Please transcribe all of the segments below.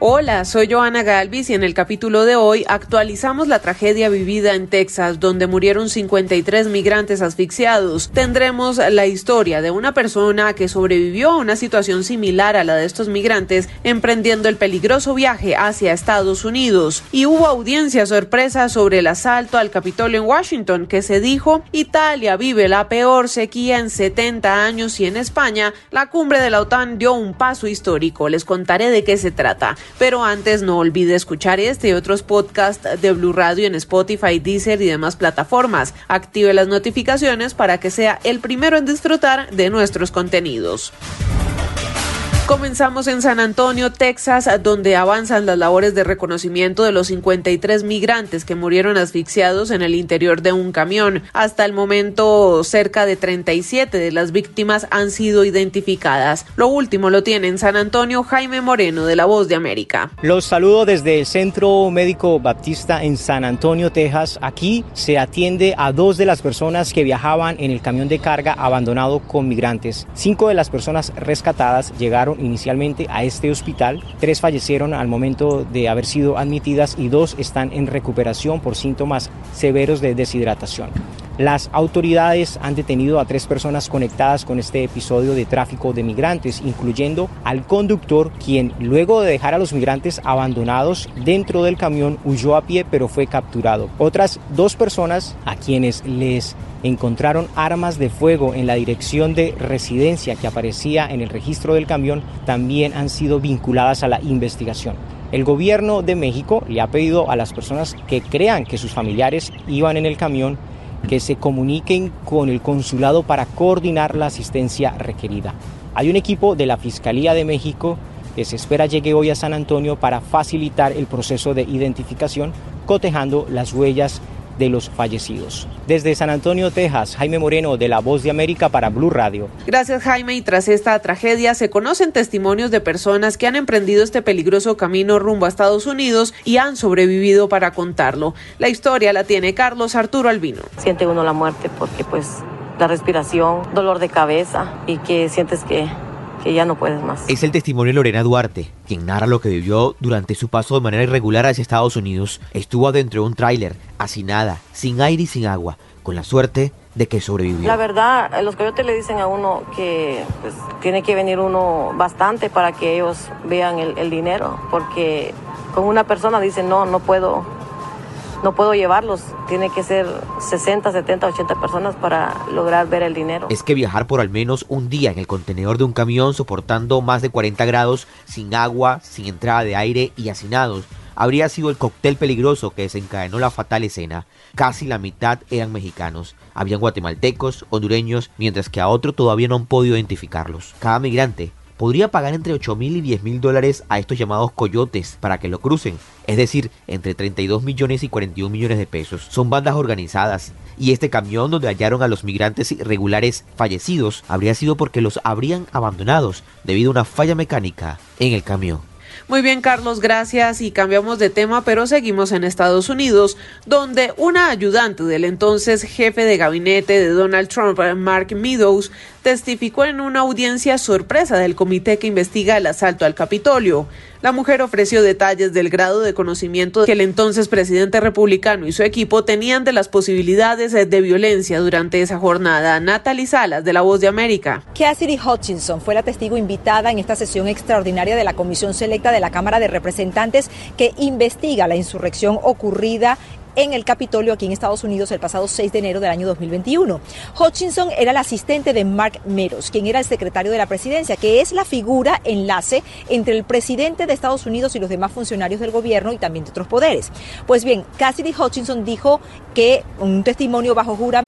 Hola, soy Joana Galvis y en el capítulo de hoy actualizamos la tragedia vivida en Texas, donde murieron 53 migrantes asfixiados. Tendremos la historia de una persona que sobrevivió a una situación similar a la de estos migrantes, emprendiendo el peligroso viaje hacia Estados Unidos. Y hubo audiencia sorpresa sobre el asalto al Capitolio en Washington, que se dijo Italia vive la peor sequía en 70 años y en España la cumbre de la OTAN dio un paso histórico. Les contaré de qué se trata. Pero antes no olvide escuchar este y otros podcasts de Blue Radio en Spotify, Deezer y demás plataformas. Active las notificaciones para que sea el primero en disfrutar de nuestros contenidos. Comenzamos en San Antonio, Texas, donde avanzan las labores de reconocimiento de los 53 migrantes que murieron asfixiados en el interior de un camión. Hasta el momento, cerca de 37 de las víctimas han sido identificadas. Lo último lo tiene en San Antonio Jaime Moreno de La Voz de América. Los saludo desde el Centro Médico Baptista en San Antonio, Texas. Aquí se atiende a dos de las personas que viajaban en el camión de carga abandonado con migrantes. Cinco de las personas rescatadas llegaron inicialmente a este hospital. Tres fallecieron al momento de haber sido admitidas y dos están en recuperación por síntomas severos de deshidratación. Las autoridades han detenido a tres personas conectadas con este episodio de tráfico de migrantes, incluyendo al conductor, quien luego de dejar a los migrantes abandonados dentro del camión huyó a pie pero fue capturado. Otras dos personas a quienes les encontraron armas de fuego en la dirección de residencia que aparecía en el registro del camión también han sido vinculadas a la investigación. El gobierno de México le ha pedido a las personas que crean que sus familiares iban en el camión que se comuniquen con el consulado para coordinar la asistencia requerida. Hay un equipo de la Fiscalía de México que se espera llegue hoy a San Antonio para facilitar el proceso de identificación, cotejando las huellas de los fallecidos. Desde San Antonio, Texas, Jaime Moreno de La Voz de América para Blue Radio. Gracias Jaime y tras esta tragedia se conocen testimonios de personas que han emprendido este peligroso camino rumbo a Estados Unidos y han sobrevivido para contarlo. La historia la tiene Carlos Arturo Albino. Siente uno la muerte porque pues la respiración, dolor de cabeza y que sientes que que ya no puedes más. Es el testimonio de Lorena Duarte, quien narra lo que vivió durante su paso de manera irregular hacia Estados Unidos. Estuvo adentro de un tráiler, hacinada, sin aire y sin agua, con la suerte de que sobrevivió. La verdad, los coyotes le dicen a uno que pues, tiene que venir uno bastante para que ellos vean el, el dinero, porque con una persona dicen, no, no puedo, no puedo llevarlos. Tiene que ser 60, 70, 80 personas para lograr ver el dinero. Es que viajar por al menos un día en el contenedor de un camión soportando más de 40 grados, sin agua, sin entrada de aire y hacinados, habría sido el cóctel peligroso que desencadenó la fatal escena. Casi la mitad eran mexicanos. Habían guatemaltecos, hondureños, mientras que a otro todavía no han podido identificarlos. Cada migrante podría pagar entre 8 mil y 10 mil dólares a estos llamados coyotes para que lo crucen, es decir, entre 32 millones y 41 millones de pesos. Son bandas organizadas y este camión donde hallaron a los migrantes irregulares fallecidos habría sido porque los habrían abandonados debido a una falla mecánica en el camión. Muy bien, Carlos, gracias. Y cambiamos de tema, pero seguimos en Estados Unidos, donde una ayudante del entonces jefe de gabinete de Donald Trump, Mark Meadows, testificó en una audiencia sorpresa del comité que investiga el asalto al Capitolio. La mujer ofreció detalles del grado de conocimiento que el entonces presidente republicano y su equipo tenían de las posibilidades de violencia durante esa jornada. Natalie Salas, de La Voz de América. Cassidy Hutchinson fue la testigo invitada en esta sesión extraordinaria de la Comisión Selecta de la Cámara de Representantes que investiga la insurrección ocurrida en el Capitolio aquí en Estados Unidos el pasado 6 de enero del año 2021. Hutchinson era el asistente de Mark Meadows, quien era el secretario de la presidencia, que es la figura enlace entre el presidente de Estados Unidos y los demás funcionarios del gobierno y también de otros poderes. Pues bien, Cassidy Hutchinson dijo que un testimonio bajo juramento.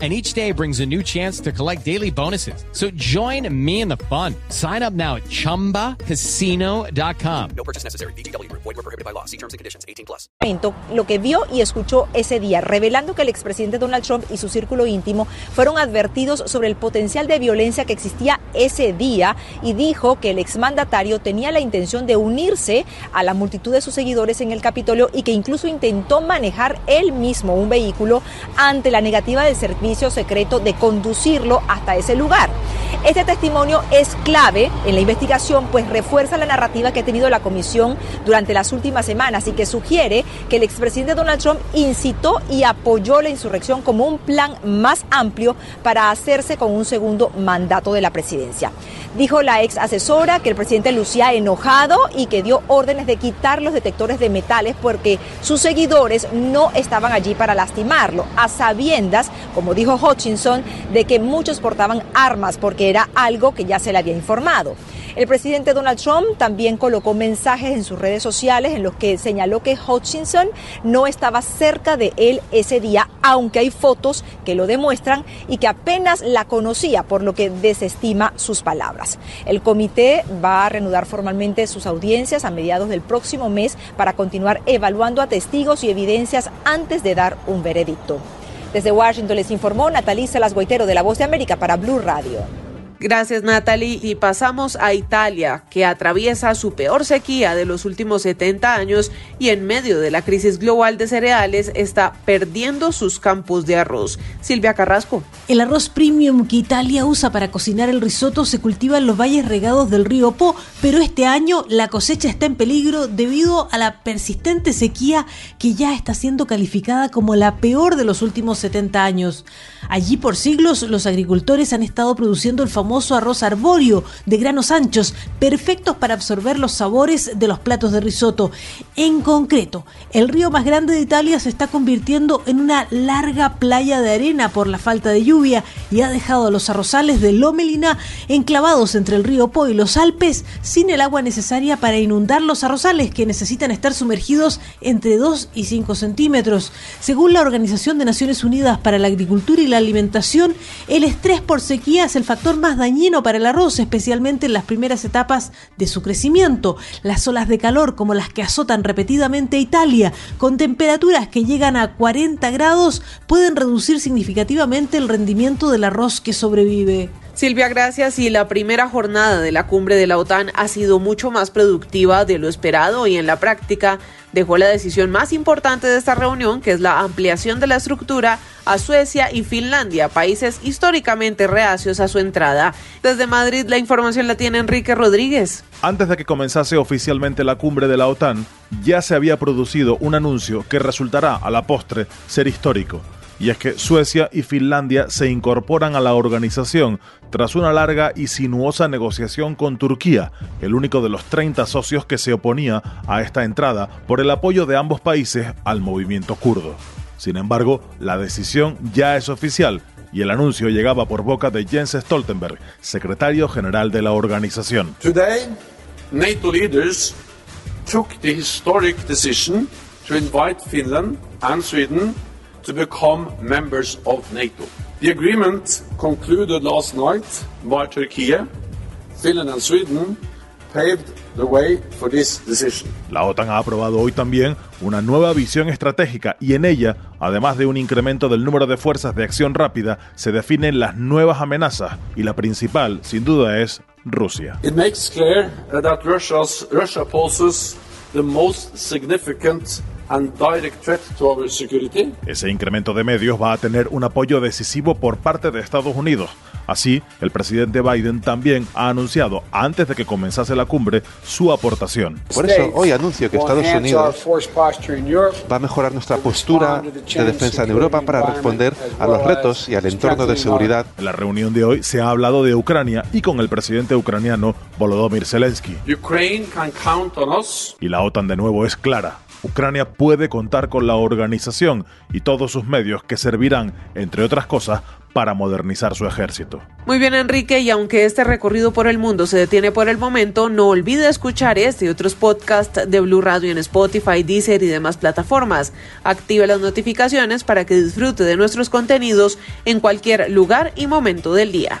and each day brings a new chance to collect daily bonuses. So join me in the fun. Sign up now at ChumbaCasino.com. No purchase necessary. BGW. Void were prohibited by law. See terms and conditions. 18 plus. Lo que vio y escuchó ese día, revelando que el expresidente Donald Trump y su círculo íntimo fueron advertidos sobre el potencial de violencia que existía ese día y dijo que el exmandatario tenía la intención de unirse a la multitud de sus seguidores en el Capitolio y que incluso intentó manejar él mismo un vehículo ante la negativa del servicio secreto de conducirlo hasta ese lugar. Este testimonio es clave en la investigación, pues refuerza la narrativa que ha tenido la comisión durante las últimas semanas y que sugiere que el expresidente Donald Trump incitó y apoyó la insurrección como un plan más amplio para hacerse con un segundo mandato de la presidencia. Dijo la ex asesora que el presidente lucía enojado y que dio órdenes de quitar los detectores de metales porque sus seguidores no estaban allí para lastimarlo, a sabiendas, como dijo Hutchinson, de que muchos portaban armas porque era algo que ya se le había informado. El presidente Donald Trump también colocó mensajes en sus redes sociales en los que señaló que Hutchinson no estaba cerca de él ese día, aunque hay fotos que lo demuestran y que apenas la conocía, por lo que desestima sus palabras. El comité va a reanudar formalmente sus audiencias a mediados del próximo mes para continuar evaluando a testigos y evidencias antes de dar un veredicto. Desde Washington les informó Natalisa Salas Guaitero de La Voz de América para Blue Radio. Gracias Natalie y pasamos a Italia, que atraviesa su peor sequía de los últimos 70 años y en medio de la crisis global de cereales está perdiendo sus campos de arroz. Silvia Carrasco. El arroz premium que Italia usa para cocinar el risotto se cultiva en los valles regados del río Po, pero este año la cosecha está en peligro debido a la persistente sequía que ya está siendo calificada como la peor de los últimos 70 años. Allí por siglos los agricultores han estado produciendo el famoso arroz arbóreo de granos anchos, perfectos para absorber los sabores de los platos de risotto. En concreto, el río más grande de Italia se está convirtiendo en una larga playa de arena por la falta de lluvia y ha dejado a los arrozales de Lomelina enclavados entre el río Po y los Alpes sin el agua necesaria para inundar los arrozales que necesitan estar sumergidos entre 2 y 5 centímetros. Según la Organización de Naciones Unidas para la Agricultura y la alimentación, el estrés por sequía es el factor más dañino para el arroz, especialmente en las primeras etapas de su crecimiento. Las olas de calor, como las que azotan repetidamente Italia, con temperaturas que llegan a 40 grados, pueden reducir significativamente el rendimiento del arroz que sobrevive. Silvia, gracias. Y la primera jornada de la cumbre de la OTAN ha sido mucho más productiva de lo esperado y en la práctica dejó la decisión más importante de esta reunión, que es la ampliación de la estructura a Suecia y Finlandia, países históricamente reacios a su entrada. Desde Madrid la información la tiene Enrique Rodríguez. Antes de que comenzase oficialmente la cumbre de la OTAN, ya se había producido un anuncio que resultará a la postre ser histórico y es que Suecia y Finlandia se incorporan a la organización tras una larga y sinuosa negociación con Turquía, el único de los 30 socios que se oponía a esta entrada por el apoyo de ambos países al movimiento kurdo. Sin embargo, la decisión ya es oficial y el anuncio llegaba por boca de Jens Stoltenberg, secretario general de la organización. Today, NATO leaders took the historic decision to invite Finland and Sweden to become members of NATO. The agreement concluded last night by Turkey, Finland and Sweden paved the way for this decision. La OTAN ha aprobado hoy también una nueva visión estratégica y en ella, además de un incremento del número de fuerzas de acción rápida, se definen las nuevas amenazas y la principal, sin duda, es Rusia. It makes clear that Russia's, Russia poses the most significant and direct threat to our security. Ese incremento de medios va a tener un apoyo decisivo por parte de Estados Unidos. Así, el presidente Biden también ha anunciado, antes de que comenzase la cumbre, su aportación. Por eso hoy anuncio que Estados Unidos va a mejorar nuestra postura de defensa en Europa para responder a los retos y al entorno de seguridad. En la reunión de hoy se ha hablado de Ucrania y con el presidente ucraniano Volodymyr Zelensky. Ukraine can count on us. Y la OTAN de nuevo es clara. Ucrania puede contar con la organización y todos sus medios que servirán, entre otras cosas, para modernizar su ejército. Muy bien, Enrique, y aunque este recorrido por el mundo se detiene por el momento, no olvide escuchar este y otros podcasts de Blue Radio en Spotify, Deezer y demás plataformas. Active las notificaciones para que disfrute de nuestros contenidos en cualquier lugar y momento del día.